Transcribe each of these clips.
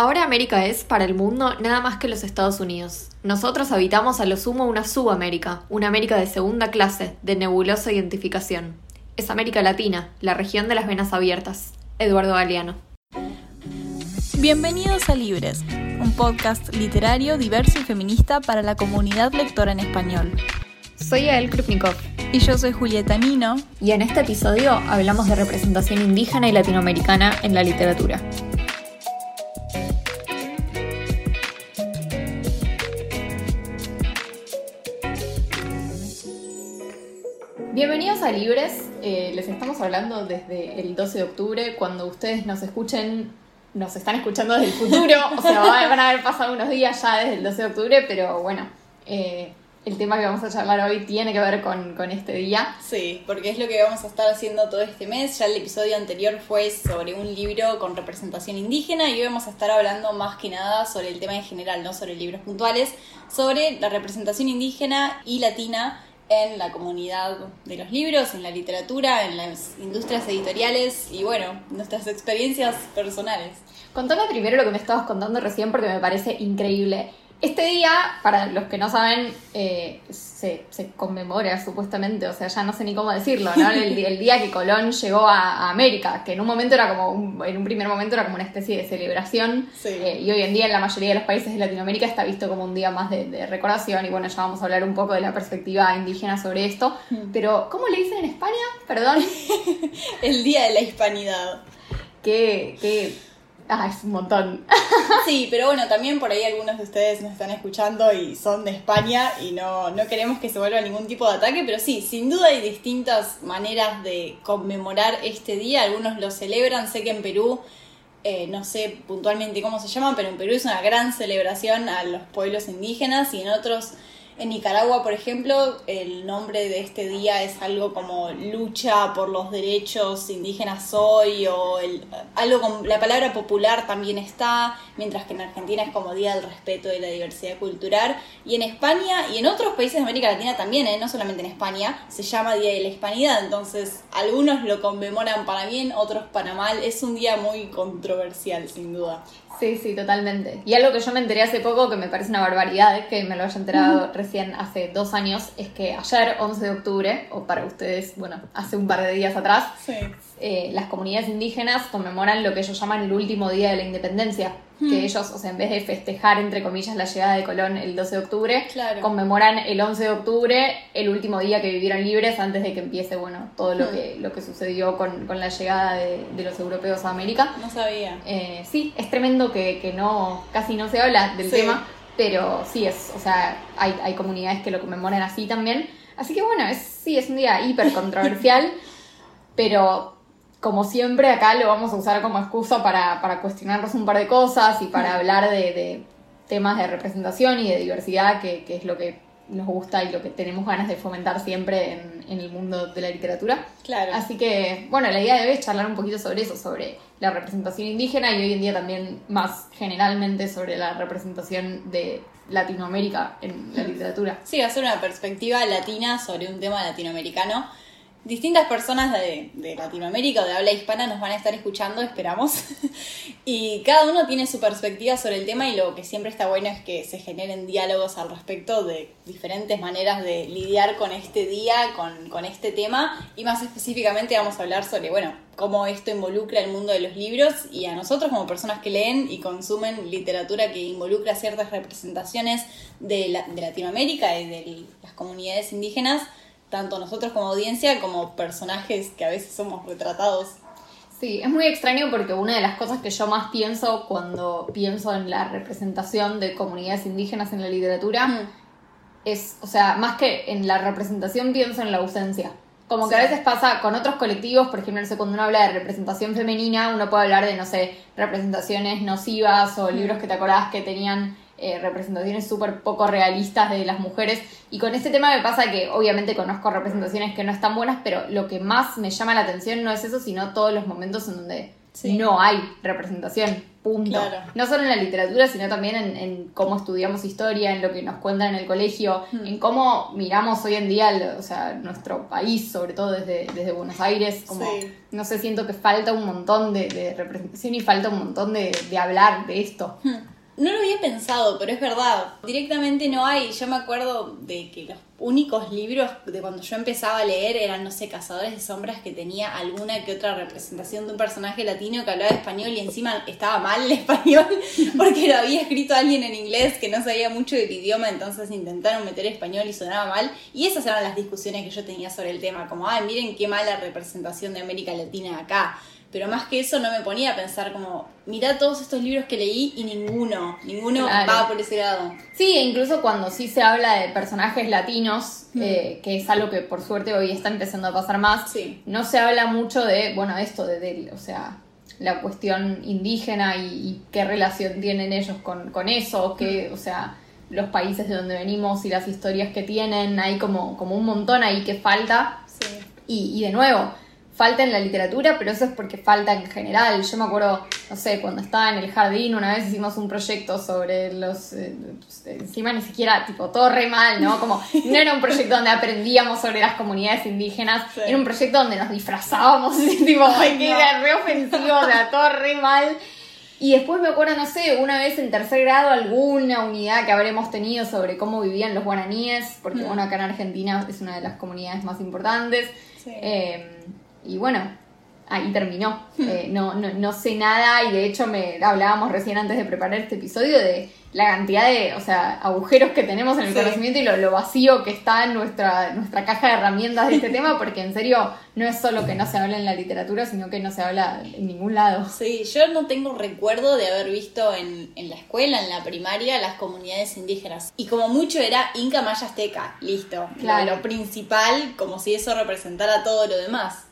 Ahora América es, para el mundo, nada más que los Estados Unidos. Nosotros habitamos a lo sumo una subamérica, una América de segunda clase, de nebulosa identificación. Es América Latina, la región de las venas abiertas. Eduardo Galeano. Bienvenidos a Libres, un podcast literario diverso y feminista para la comunidad lectora en español. Soy Yael Krupnikov. Y yo soy Julieta Nino. Y en este episodio hablamos de representación indígena y latinoamericana en la literatura. Bienvenidos a Libres. Eh, les estamos hablando desde el 12 de octubre. Cuando ustedes nos escuchen, nos están escuchando desde el futuro. o sea, van a haber pasado unos días ya desde el 12 de octubre, pero bueno, eh, el tema que vamos a charlar hoy tiene que ver con, con, este día. Sí, porque es lo que vamos a estar haciendo todo este mes. Ya el episodio anterior fue sobre un libro con representación indígena y hoy vamos a estar hablando más que nada sobre el tema en general, no sobre libros puntuales, sobre la representación indígena y latina en la comunidad de los libros, en la literatura, en las industrias editoriales y bueno, nuestras experiencias personales. Contame primero lo que me estabas contando recién porque me parece increíble. Este día, para los que no saben, eh, se, conmemora supuestamente, o sea, ya no sé ni cómo decirlo, ¿no? El, día que Colón llegó a, América, que en un momento era como, en un primer momento era como una especie de celebración, eh, y hoy en día en la mayoría de los países de Latinoamérica está visto como un día más de, recordación, y bueno, ya vamos a hablar un poco de la perspectiva indígena sobre esto, mm. pero ¿cómo le dicen en España? Perdón. el Día de la Hispanidad. Qué, qué Ah, es un montón. Sí, pero bueno, también por ahí algunos de ustedes nos están escuchando y son de España y no, no queremos que se vuelva ningún tipo de ataque, pero sí, sin duda hay distintas maneras de conmemorar este día. Algunos lo celebran, sé que en Perú, eh, no sé puntualmente cómo se llaman, pero en Perú es una gran celebración a los pueblos indígenas y en otros en Nicaragua, por ejemplo, el nombre de este día es algo como lucha por los derechos indígenas hoy o el, algo con la palabra popular también está, mientras que en Argentina es como Día del Respeto de la Diversidad Cultural y en España y en otros países de América Latina también, ¿eh? no solamente en España, se llama Día de la Hispanidad, entonces algunos lo conmemoran para bien, otros para mal, es un día muy controversial sin duda. Sí, sí, totalmente. Y algo que yo me enteré hace poco, que me parece una barbaridad, que me lo haya enterado recién hace dos años, es que ayer, 11 de octubre, o para ustedes, bueno, hace un par de días atrás, eh, las comunidades indígenas conmemoran lo que ellos llaman el último día de la independencia que hmm. ellos, o sea, en vez de festejar, entre comillas, la llegada de Colón el 12 de octubre, conmemoran el 11 de octubre, el último día que vivieron libres antes de que empiece, bueno, todo lo, hmm. que, lo que sucedió con, la llegada de, los europeos a América. No sabía. Eh, sí, es tremendo que, no, casi no se habla del tema, pero sí es, o sea, hay, hay comunidades que lo conmemoran así también. Así que bueno, es, sí, es un día hiper controversial, pero como siempre, acá lo vamos a usar como excusa para, para cuestionarnos un par de cosas y para hablar de, temas de representación y de diversidad, que, es lo que nos gusta y lo que tenemos ganas de fomentar siempre en, el mundo de la literatura. Claro. Así que, bueno, la idea de hoy es charlar un poquito sobre eso, sobre la representación indígena y hoy en día también más generalmente sobre la representación de Latinoamérica en la literatura. Sí, hacer una perspectiva latina sobre un tema latinoamericano distintas personas de, Latinoamérica o de habla hispana nos van a estar escuchando, esperamos. y cada uno tiene su perspectiva sobre el tema y lo que siempre está bueno es que se generen diálogos al respecto de diferentes maneras de lidiar con este día, con, este tema. Y más específicamente vamos a hablar sobre, bueno, cómo esto involucra el mundo de los libros y a nosotros como personas que leen y consumen literatura que involucra ciertas representaciones de Latinoamérica y de las comunidades indígenas tanto nosotros como audiencia como personajes que a veces somos retratados. Sí, es muy extraño porque una de las cosas que yo más pienso cuando pienso en la representación de comunidades indígenas en la literatura es, o sea, más que en la representación pienso en la ausencia. Como que a veces pasa con otros colectivos, por ejemplo, no sé, cuando uno habla de representación femenina, uno puede hablar de, no sé, representaciones nocivas o libros que te acordás que tenían eh, representaciones súper poco realistas de las mujeres. Y con este tema me pasa que obviamente conozco representaciones que no están buenas, pero lo que más me llama la atención no es eso, sino todos los momentos en donde no hay representación, punto. No solo en la literatura, sino también en, cómo estudiamos historia, en lo que nos cuentan en el colegio, hmm. en cómo miramos hoy en día, o sea, nuestro país, sobre todo desde, desde Buenos Aires, como, no sé, siento que falta un montón de, representación y falta un montón de, hablar de esto. Hmm. No lo había pensado, pero es verdad. Directamente no hay. Yo me acuerdo de que los únicos libros de cuando yo empezaba a leer eran, no sé, Cazadores de Sombras, que tenía alguna que otra representación de un personaje latino que hablaba español y encima estaba mal el español porque lo había escrito alguien en inglés que no sabía mucho del idioma, entonces intentaron meter español y sonaba mal. Y esas eran las discusiones que yo tenía sobre el tema, como, ay, miren qué mala representación de América Latina acá pero más que eso no me ponía a pensar como, mirá todos estos libros que leí y ninguno, ninguno va por ese lado. Sí, e incluso cuando sí se habla de personajes latinos, mm. eh, que es algo que por suerte hoy está empezando a pasar más, no se habla mucho de, bueno, esto, de, o sea, la cuestión indígena y, qué relación tienen ellos con, con eso, que, mm. o sea, los países de donde venimos y las historias que tienen, hay como, como un montón ahí que falta. Y, y de nuevo, falta en la literatura, pero eso es porque falta en general. Yo me acuerdo, no sé, cuando estaba en el jardín, una vez hicimos un proyecto sobre los. Eh, encima ni siquiera, tipo, todo re mal, ¿no? Como, no era un proyecto donde aprendíamos sobre las comunidades indígenas, era un proyecto donde nos disfrazábamos, tipo, que era re ofensivo, o sea, todo re mal. Y después me acuerdo, no sé, una vez en tercer grado alguna unidad que habremos tenido sobre cómo vivían los guaraníes, porque mm. bueno, acá en Argentina es una de las comunidades más importantes. Sí. Eh, y bueno, ahí terminó. Hmm. Eh, no, no, no, sé nada y de hecho me hablábamos recién antes de preparar este episodio de la cantidad de, o sea, agujeros que tenemos en el conocimiento y lo, vacío que está en nuestra, nuestra caja de herramientas de este tema, porque en serio no es solo que no se habla en la literatura, sino que no se habla en ningún lado. Sí, yo no tengo recuerdo de haber visto en, en la escuela, en la primaria, las comunidades indígenas. Y como mucho era Inca Maya Azteca, listo. Claro. Lo principal, como si eso representara todo lo demás.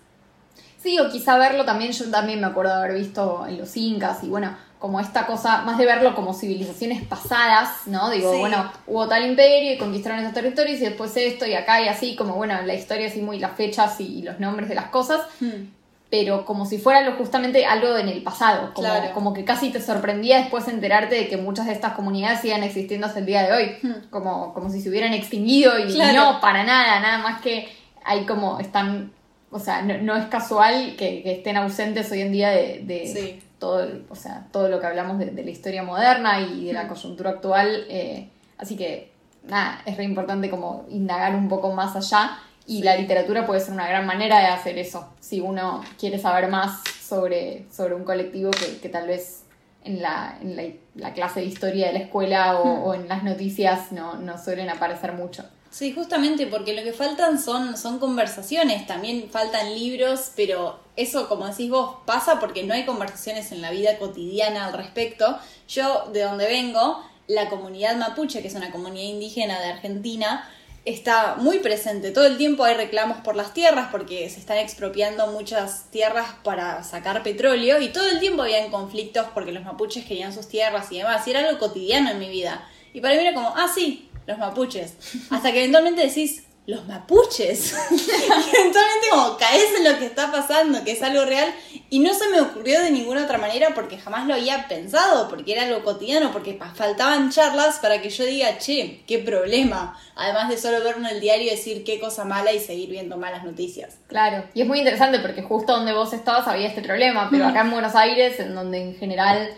Sí, o quizá verlo también, yo también me acuerdo de haber visto en los incas y bueno, como esta cosa, más de verlo como civilizaciones pasadas, ¿no? Digo, bueno, hubo tal imperio y conquistaron esos territorios y después esto y acá y así, como bueno, la historia así muy las fechas y, los nombres de las cosas, hmm. pero como si fuera lo, justamente algo en el pasado, como, como que casi te sorprendía después enterarte de que muchas de estas comunidades sigan existiendo hasta el día de hoy, hmm. como, como si se hubieran extinguido y no, para nada, nada más que hay como están o sea, no, es casual que, estén ausentes hoy en día de, todo, o sea, todo lo que hablamos de, la historia moderna y de la coyuntura actual. Eh, así que, nada, es re importante como indagar un poco más allá y la literatura puede ser una gran manera de hacer eso, si uno quiere saber más sobre, sobre un colectivo que, tal vez en, la, en la, clase de historia de la escuela o, o en las noticias no, no suelen aparecer mucho. Sí, justamente porque lo que faltan son, son conversaciones, también faltan libros, pero eso, como decís vos, pasa porque no hay conversaciones en la vida cotidiana al respecto. Yo, de donde vengo, la comunidad mapuche, que es una comunidad indígena de Argentina, está muy presente. Todo el tiempo hay reclamos por las tierras porque se están expropiando muchas tierras para sacar petróleo y todo el tiempo habían conflictos porque los mapuches querían sus tierras y demás. Y era algo cotidiano en mi vida. Y para mí era como, ah, sí, los mapuches. Hasta que eventualmente decís, los mapuches. eventualmente como caes en lo que está pasando, que es algo real. Y no se me ocurrió de ninguna otra manera porque jamás lo había pensado, porque era algo cotidiano, porque faltaban charlas para que yo diga, che, qué problema. Además de solo verlo en el diario y decir qué cosa mala y seguir viendo malas noticias. Claro, y es muy interesante porque justo donde vos estabas había este problema, pero acá en Buenos Aires, en donde en general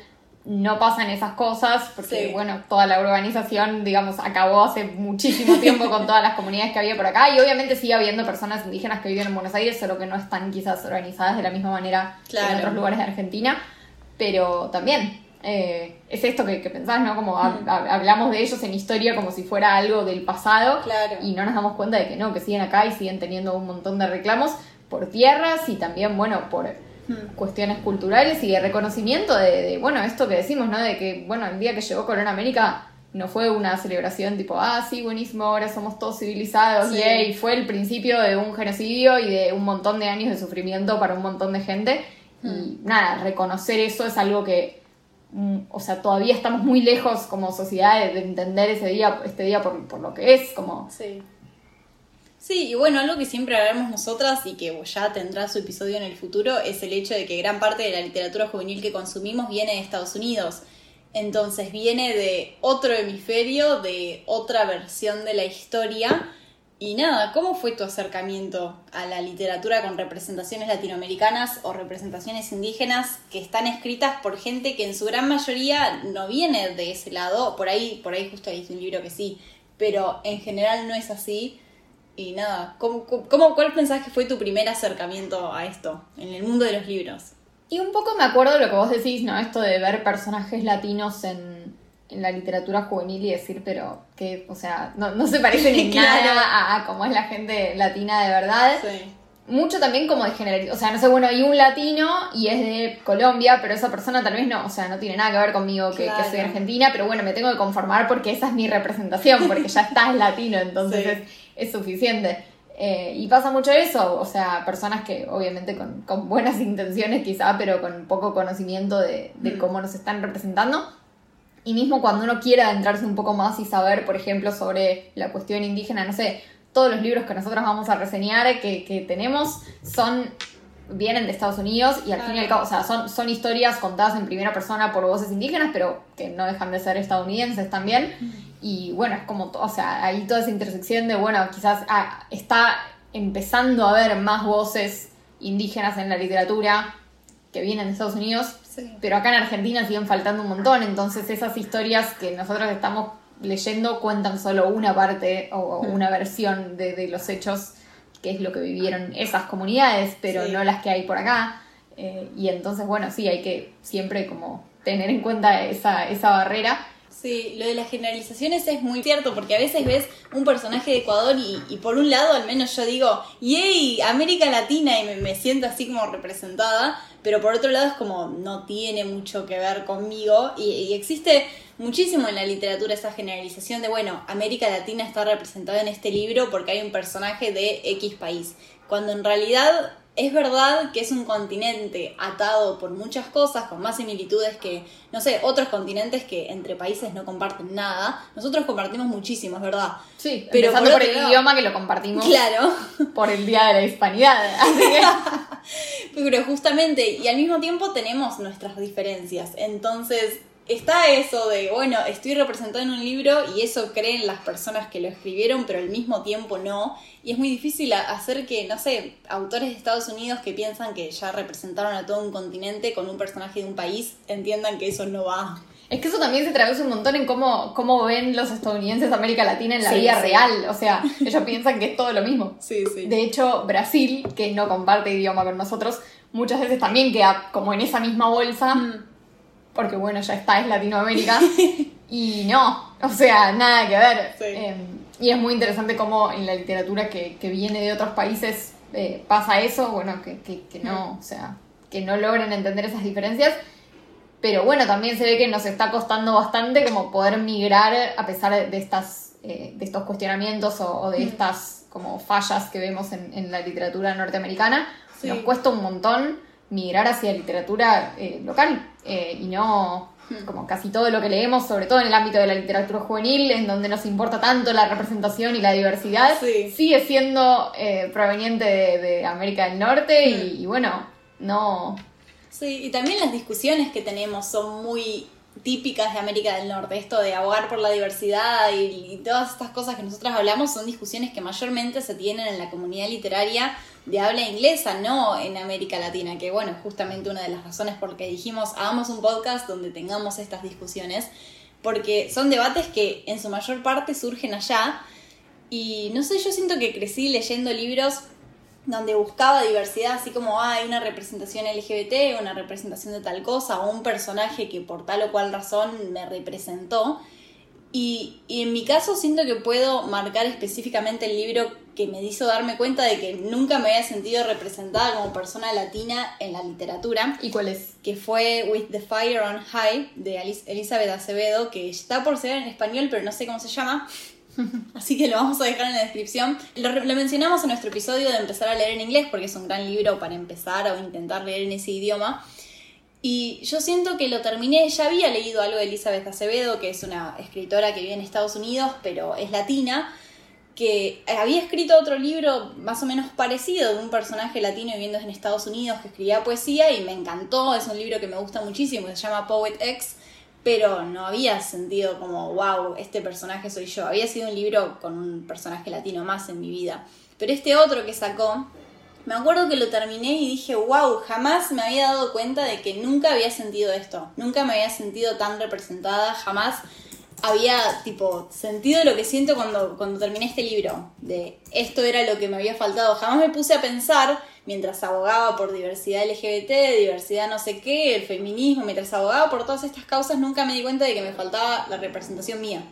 no pasan esas cosas, porque bueno, toda la urbanización, digamos, acabó hace muchísimo tiempo con todas las comunidades que había por acá, y obviamente sigue habiendo personas indígenas que viven en Buenos Aires, solo que no están quizás organizadas de la misma manera que en otros lugares de Argentina, pero también eh, es esto que, pensás, ¿no? Como hablamos de ellos en historia como si fuera algo del pasado, y no nos damos cuenta de que no, que siguen acá y siguen teniendo un montón de reclamos por tierras y también, bueno, por Hmm. cuestiones culturales y de reconocimiento de, bueno, esto que decimos, ¿no? De que, bueno, el día que llegó Colón América no fue una celebración tipo, ah, sí, buenísimo, ahora somos todos civilizados, y fue el principio de un genocidio y de un montón de años de sufrimiento para un montón de gente. Y hmm. nada, reconocer eso es algo que, mm, o sea, todavía estamos muy lejos como sociedad de, entender ese día, este día por, por, lo que es, como... Sí. Sí, y bueno, algo que siempre hablamos nosotras y que ya tendrá su episodio en el futuro es el hecho de que gran parte de la literatura juvenil que consumimos viene de Estados Unidos. Entonces viene de otro hemisferio, de otra versión de la historia. Y nada, ¿cómo fue tu acercamiento a la literatura con representaciones latinoamericanas o representaciones indígenas que están escritas por gente que en su gran mayoría no viene de ese lado? Por ahí, por ahí justo hay un libro que sí, pero en general no es así. Y nada, ¿cómo, cómo, ¿cuál pensás que fue tu primer acercamiento a esto en el mundo de los libros? Y un poco me acuerdo de lo que vos decís, ¿no? Esto de ver personajes latinos en, la literatura juvenil y decir, pero que, o sea, no, se parecen en nada a, cómo es la gente latina de verdad. Sí. Mucho también como de generalidad. O sea, no sé, bueno, hay un latino y es de Colombia, pero esa persona tal vez no, o sea, no tiene nada que ver conmigo que, soy argentina, pero bueno, me tengo que conformar porque esa es mi representación, porque ya estás latino, entonces es, es suficiente. Eh, y pasa mucho eso, o sea, personas que obviamente con, con buenas intenciones quizá, pero con poco conocimiento de, de mm. cómo nos están representando. Y mismo cuando uno quiera adentrarse un poco más y saber, por ejemplo, sobre la cuestión indígena, no sé, todos los libros que nosotros vamos a reseñar que, que tenemos son vienen de Estados Unidos y al fin y al cabo, o sea, son, son historias contadas en primera persona por voces indígenas, pero que no dejan de ser estadounidenses también. Y bueno, es como, o sea, ahí toda esa intersección de, bueno, quizás ah, está empezando a haber más voces indígenas en la literatura que vienen de Estados Unidos, pero acá en Argentina siguen faltando un montón, entonces esas historias que nosotros estamos leyendo cuentan solo una parte o, una versión de, los hechos, que es lo que vivieron esas comunidades, pero no las que hay por acá. Eh, y entonces, bueno, sí, hay que siempre como tener en cuenta esa, esa barrera Sí, lo de las generalizaciones es muy cierto, porque a veces ves un personaje de Ecuador y, por un lado al menos yo digo, ¡yay! América Latina y me, me, siento así como representada, pero por otro lado es como no tiene mucho que ver conmigo y, y existe muchísimo en la literatura esa generalización de, bueno, América Latina está representada en este libro porque hay un personaje de X país, cuando en realidad es verdad que es un continente atado por muchas cosas, con más similitudes que, no sé, otros continentes que entre países no comparten nada. Nosotros compartimos muchísimo, es verdad. Sí, pero por, el idioma que lo compartimos. Claro. Por el Día de la Hispanidad. pero justamente, y al mismo tiempo tenemos nuestras diferencias. Entonces, está eso de, bueno, estoy representado en un libro y eso creen las personas que lo escribieron, pero al mismo tiempo no. Y es muy difícil hacer que, no sé, autores de Estados Unidos que piensan que ya representaron a todo un continente con un personaje de un país, entiendan que eso no va. Es que eso también se traduce un montón en cómo, cómo ven los estadounidenses América Latina en la vida real. O sea, ellos piensan que es todo lo mismo. Sí, sí. De hecho, Brasil, que no comparte idioma con nosotros, muchas veces también queda como en esa misma bolsa. Mm porque bueno, ya está, es Latinoamérica. y no, o sea, nada que ver. Em, y es muy interesante cómo en la literatura que, que viene de otros países eh, pasa eso, bueno, que, que, no, o sea, que no logren entender esas diferencias. Pero bueno, también se ve que nos está costando bastante como poder migrar a pesar de estas eh, de estos cuestionamientos o, de estas como fallas que vemos en, la literatura norteamericana. Nos cuesta un montón migrar hacia literatura eh, local eh, y no hmm. como casi todo lo que leemos, sobre todo en el ámbito de la literatura juvenil, en donde nos importa tanto la representación y la diversidad, sigue siendo eh, proveniente de, América del Norte y, hmm. bueno, no... Sí, y también las discusiones que tenemos son muy típicas de América del Norte. Esto de abogar por la diversidad y, y, todas estas cosas que nosotros hablamos son discusiones que mayormente se tienen en la comunidad literaria de habla inglesa, no en América Latina, que bueno, justamente una de las razones por que dijimos, hagamos un podcast donde tengamos estas discusiones, porque son debates que en su mayor parte surgen allá, y no sé, yo siento que crecí leyendo libros donde buscaba diversidad, así como ah, hay una representación LGBT, una representación de tal cosa, o un personaje que por tal o cual razón me representó. Y, y, en mi caso siento que puedo marcar específicamente el libro que me hizo darme cuenta de que nunca me había sentido representada como persona latina en la literatura. ¿Y cuál es? Que fue With the Fire on High de Elizabeth Acevedo, que está por ser en español, pero no sé cómo se llama. Así que lo vamos a dejar en la descripción. Lo, mencionamos en nuestro episodio de empezar a leer en inglés, porque es un gran libro para empezar o intentar leer en ese idioma. Y yo siento que lo terminé, ya había leído algo de Elizabeth Acevedo, que es una escritora que vive en Estados Unidos, pero es latina, que había escrito otro libro más o menos parecido de un personaje latino viviendo en Estados Unidos que escribía poesía y me encantó, es un libro que me gusta muchísimo, se llama Poet X, pero no había sentido como, wow, este personaje soy yo, había sido un libro con un personaje latino más en mi vida. Pero este otro que sacó, me acuerdo que lo terminé y dije, wow, jamás me había dado cuenta de que nunca había sentido esto, nunca me había sentido tan representada, jamás había tipo sentido lo que siento cuando, cuando terminé este libro, de esto era lo que me había faltado. Jamás me puse a pensar, mientras abogaba por diversidad LGBT, diversidad no sé qué, el feminismo, mientras abogaba por todas estas causas, nunca me di cuenta de que me faltaba la representación mía.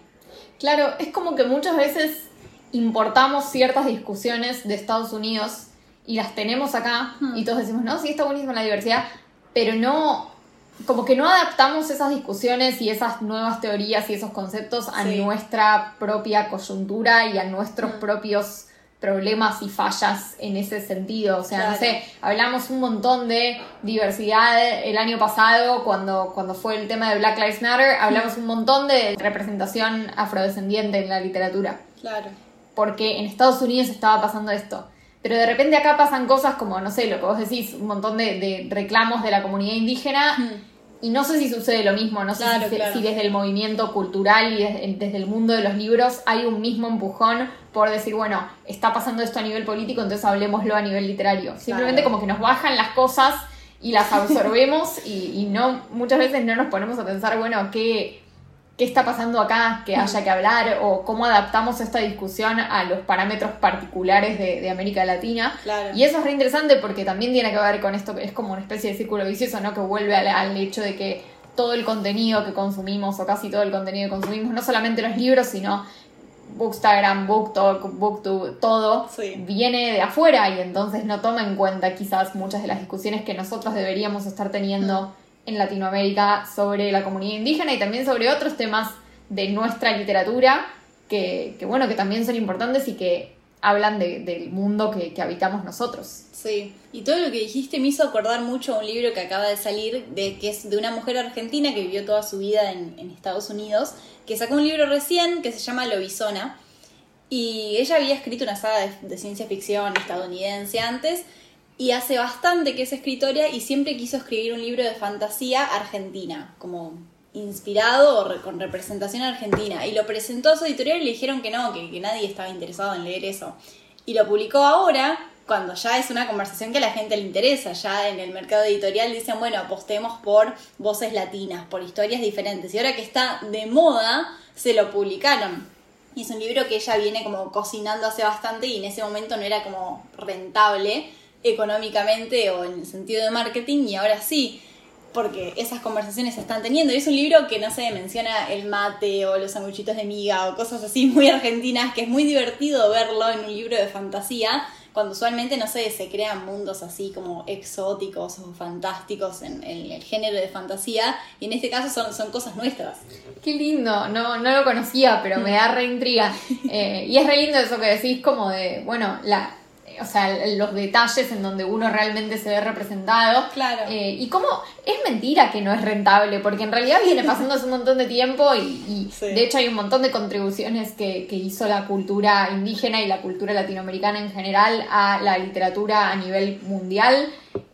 Claro, es como que muchas veces importamos ciertas discusiones de Estados Unidos y las tenemos acá y todos decimos, no, sí está buenísima la diversidad, pero no como que no adaptamos esas discusiones y esas nuevas teorías y esos conceptos a nuestra propia coyuntura y a nuestros mm. propios problemas y fallas en ese sentido. O sea, no sé, hablamos un montón de diversidad el año pasado cuando, cuando fue el tema de Black Lives Matter, hablamos mm. un montón de representación afrodescendiente en la literatura. Claro. Porque en Estados Unidos estaba pasando esto. Pero de repente acá pasan cosas como, no sé, lo que vos decís, un montón de, reclamos de la comunidad indígena. Y no sé si sucede lo mismo, no sé si, desde el movimiento cultural y desde, el mundo de los libros hay un mismo empujón por decir, bueno, está pasando esto a nivel político, entonces hablemoslo a nivel literario. Simplemente como que nos bajan las cosas y las absorbemos y, y, no muchas veces no nos ponemos a pensar, bueno, ¿qué, qué está pasando acá que haya que hablar o cómo adaptamos esta discusión a los parámetros particulares de, América Latina. Y eso es re interesante porque también tiene que ver con esto que es como una especie de círculo vicioso, ¿no? Que vuelve al, hecho de que todo el contenido que consumimos o casi todo el contenido que consumimos, no solamente los libros, sino Bookstagram, BookTok, BookTube, todo viene de afuera y entonces no toma en cuenta quizás muchas de las discusiones que nosotros deberíamos estar teniendo. Mm en Latinoamérica sobre la comunidad indígena y también sobre otros temas de nuestra literatura que, bueno, que también son importantes y que hablan del mundo que, habitamos nosotros. Sí, y todo lo que dijiste me hizo acordar mucho a un libro que acaba de salir, de, que es de una mujer argentina que vivió toda su vida en, Estados Unidos, que sacó un libro recién que se llama Lobizona, y ella había escrito una saga de ciencia ficción estadounidense antes, y hace bastante que es escritora y siempre quiso escribir un libro de fantasía argentina, como inspirado o con representación argentina. Y lo presentó a su editorial y le dijeron que no, que, nadie estaba interesado en leer eso. Y lo publicó ahora, cuando ya es una conversación que a la gente le interesa, ya en el mercado editorial dicen, bueno, apostemos por voces latinas, por historias diferentes. Y ahora que está de moda, se lo publicaron. Y es un libro que ella viene como cocinando hace bastante y en ese momento no era como rentable económicamente o en el sentido de marketing y ahora sí, porque esas conversaciones se están teniendo. Y es un libro que no se menciona el mate o los sanguchitos de miga o cosas así muy argentinas, que es muy divertido verlo en un libro de fantasía, cuando usualmente, no sé, se crean mundos así como exóticos o fantásticos en, el género de fantasía, y en este caso son, son cosas nuestras. Qué lindo, no, no lo conocía, pero me da re intriga. Eh, y es re lindo eso que decís como de, bueno, la, o sea, los detalles en donde uno realmente se ve representado. Claro. Eh, y cómo es mentira que no es rentable, porque en realidad viene pasando hace un montón de tiempo y, de hecho hay un montón de contribuciones que, que, hizo la cultura indígena y la cultura latinoamericana en general a la literatura a nivel mundial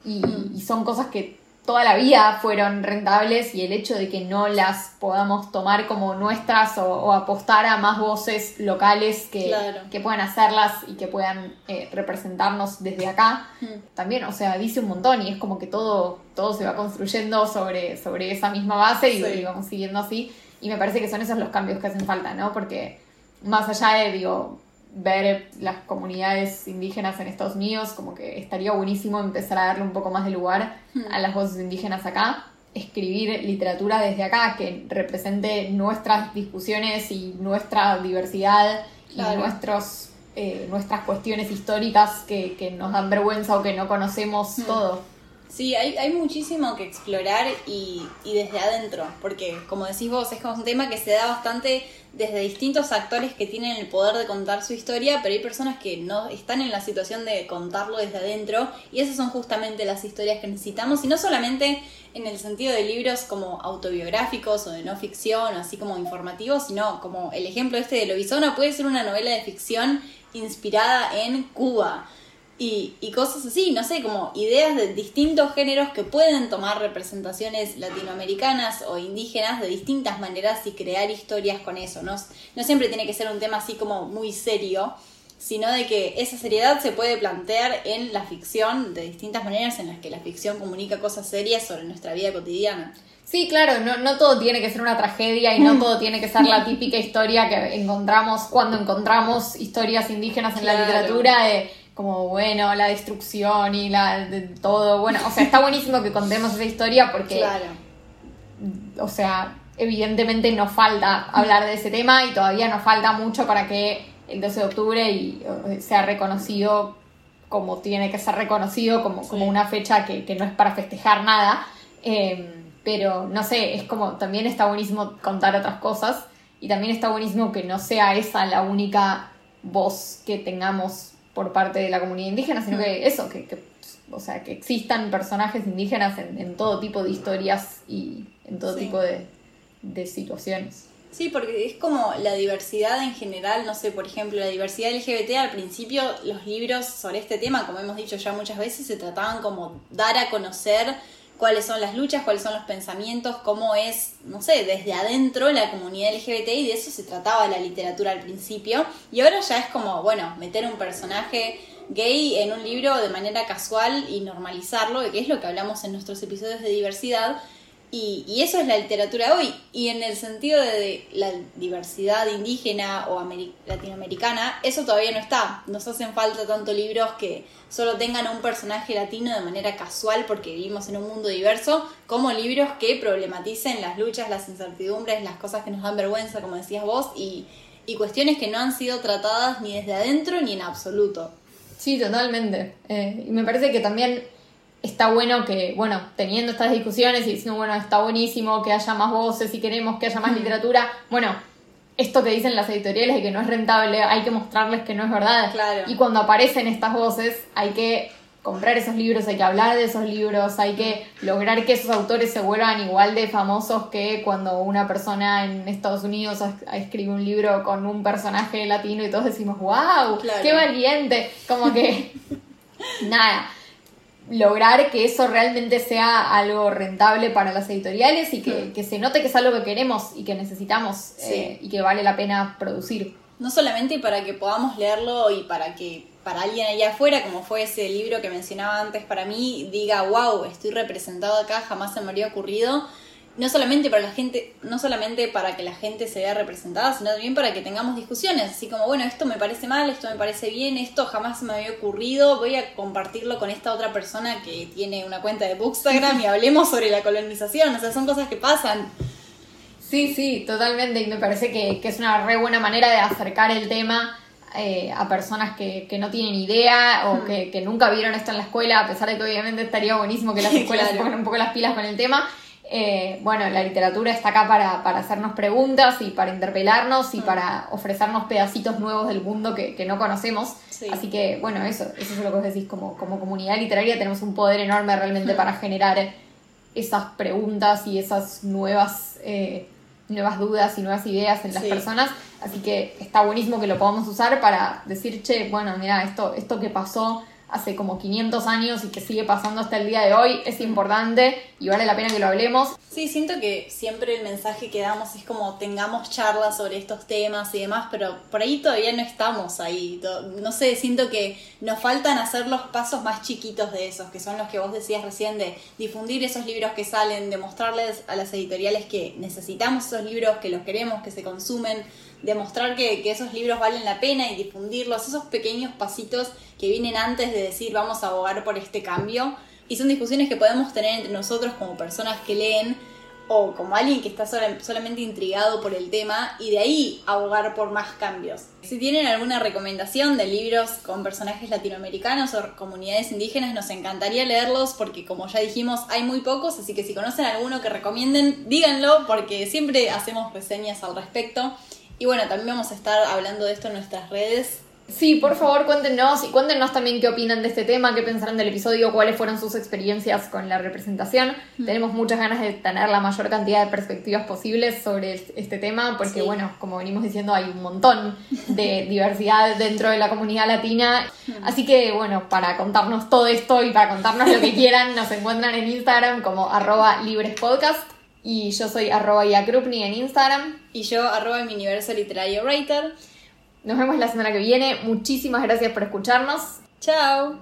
y, y son cosas que toda la vida fueron rentables y el hecho de que no las podamos tomar como nuestras o, apostar a más voces locales que, que, puedan hacerlas y que puedan eh, representarnos desde acá, hmm. también, o sea, dice un montón y es como que todo, todo se va construyendo sobre, sobre esa misma base y, y vamos siguiendo así. Y me parece que son esos los cambios que hacen falta, ¿no? Porque más allá de, digo, ver las comunidades indígenas en Estados Unidos, como que estaría buenísimo empezar a darle un poco más de lugar a las voces indígenas acá, escribir literatura desde acá que represente nuestras discusiones y nuestra diversidad y nuestros, eh, nuestras cuestiones históricas que, nos dan vergüenza o que no conocemos todo. Sí, hay, hay muchísimo que explorar y, y desde adentro, porque como decís vos, es un tema que se da bastante desde distintos actores que tienen el poder de contar su historia, pero hay personas que no están en la situación de contarlo desde adentro y esas son justamente las historias que necesitamos y no solamente en el sentido de libros como autobiográficos o de no ficción, así como informativos, sino como el ejemplo este de Lobizona puede ser una novela de ficción inspirada en Cuba y, cosas así, no sé, como ideas de distintos géneros que pueden tomar representaciones latinoamericanas o indígenas de distintas maneras y crear historias con eso. No, no siempre tiene que ser un tema así como muy serio, sino de que esa seriedad se puede plantear en la ficción de distintas maneras en las que la ficción comunica cosas serias sobre nuestra vida cotidiana. Sí, claro, no, no todo tiene que ser una tragedia y no todo tiene que ser la típica historia que encontramos cuando encontramos historias indígenas en la literatura. de como bueno, la destrucción y la de todo. Bueno, o sea, está buenísimo que contemos esa historia porque, claro. o sea, evidentemente nos falta hablar de ese tema y todavía nos falta mucho para que el 12 de octubre y, sea reconocido como tiene que ser reconocido, como, como una fecha que, no es para festejar nada. Em, pero no sé, es como también está buenísimo contar otras cosas y también está buenísimo que no sea esa la única voz que tengamos por parte de la comunidad indígena, sino que eso, que, o sea, que existan personajes indígenas en, todo tipo de historias y en todo tipo de, de situaciones. Sí, porque es como la diversidad en general, no sé, por ejemplo, la diversidad LGBT, al principio los libros sobre este tema, como hemos dicho ya muchas veces, se trataban como dar a conocer cuáles son las luchas, cuáles son los pensamientos, cómo es, no sé, desde adentro la comunidad LGBT y de eso se trataba la literatura al principio. Y ahora ya es como, bueno, meter un personaje gay en un libro de manera casual y normalizarlo, que es lo que hablamos en nuestros episodios de diversidad, y, eso es la literatura hoy. Y en el sentido de, la diversidad indígena o latinoamericana, eso todavía no está. Nos hacen falta tanto libros que solo tengan un personaje latino de manera casual porque vivimos en un mundo diverso, como libros que problematicen las luchas, las incertidumbres, las cosas que nos dan vergüenza, como decías vos, y, cuestiones que no han sido tratadas ni desde adentro ni en absoluto. Sí, totalmente. Eh, y me parece que también está bueno que, bueno, teniendo estas discusiones y diciendo, bueno, está buenísimo que haya más voces y queremos que haya más literatura, bueno, esto que dicen las editoriales de que no es rentable, hay que mostrarles que no es verdad. Claro. Y cuando aparecen estas voces, hay que comprar esos libros, hay que hablar de esos libros, hay que lograr que esos autores se vuelvan igual de famosos que cuando una persona en Estados Unidos escribe un libro con un personaje latino y todos decimos, wow, qué valiente, como que nada lograr que eso realmente sea algo rentable para las editoriales y que, mm. se note que es algo que queremos y que necesitamos eh, y que vale la pena producir. No solamente para que podamos leerlo y para que para alguien allá afuera, como fue ese libro que mencionaba antes para mí, diga, wow, estoy representado acá, jamás se me habría ocurrido, no solamente para la gente, no solamente para que la gente se vea representada, sino también para que tengamos discusiones, así como, bueno, esto me parece mal, esto me parece bien, esto jamás se me había ocurrido, voy a compartirlo con esta otra persona que tiene una cuenta de Bookstagram y hablemos sobre la colonización, o sea, son cosas que pasan. Sí, sí, totalmente, y me parece que, es una re buena manera de acercar el tema eh, a personas que, no tienen idea o que, nunca vieron esto en la escuela, a pesar de que obviamente estaría buenísimo que las escuelas se pongan un poco las pilas con el tema. Eh, bueno, la literatura está acá para, para, hacernos preguntas y para interpelarnos y mm. para ofrecernos pedacitos nuevos del mundo que, que no conocemos. Así que, bueno, eso, eso es lo que vos decís, como, como comunidad literaria tenemos un poder enorme realmente mm. para generar esas preguntas y esas nuevas, eh, nuevas dudas y nuevas ideas en las personas. Así que está buenísimo que lo podamos usar para decir, che, bueno, mira, esto, esto que pasó hace como 500 años y que sigue pasando hasta el día de hoy es importante y vale la pena que lo hablemos. Sí, siento que siempre el mensaje que damos es como tengamos charlas sobre estos temas y demás, pero por ahí todavía no estamos ahí. No sé, siento que nos faltan hacer los pasos más chiquitos de esos, que son los que vos decías recién de difundir esos libros que salen, de mostrarles a las editoriales que necesitamos esos libros, que los queremos, que se consumen demostrar que, que, esos libros valen la pena y difundirlos, esos pequeños pasitos que vienen antes de decir vamos a abogar por este cambio. Y son discusiones que podemos tener entre nosotros como personas que leen o como alguien que está solamente intrigado por el tema y de ahí abogar por más cambios. Si tienen alguna recomendación de libros con personajes latinoamericanos o comunidades indígenas, nos encantaría leerlos porque como ya dijimos hay muy pocos, así que si conocen alguno que recomienden, díganlo porque siempre hacemos reseñas al respecto. Y bueno, también vamos a estar hablando de esto en nuestras redes Sí, por favor, cuéntenos y cuéntenos también qué opinan de este tema, qué pensaron del episodio, cuáles fueron sus experiencias con la representación. Mm. Tenemos muchas ganas de tener la mayor cantidad de perspectivas posibles sobre este tema, porque, bueno, como venimos diciendo, hay un montón de diversidad dentro de la comunidad latina. Mm. Así que, bueno, para contarnos todo esto y para contarnos lo que quieran, nos encuentran en Instagram como arroba librespodcast. Y yo soy arroba Yakrupni en Instagram. Y yo arroba mi universo literario writer. Nos vemos la semana que viene. Muchísimas gracias por escucharnos. Chao.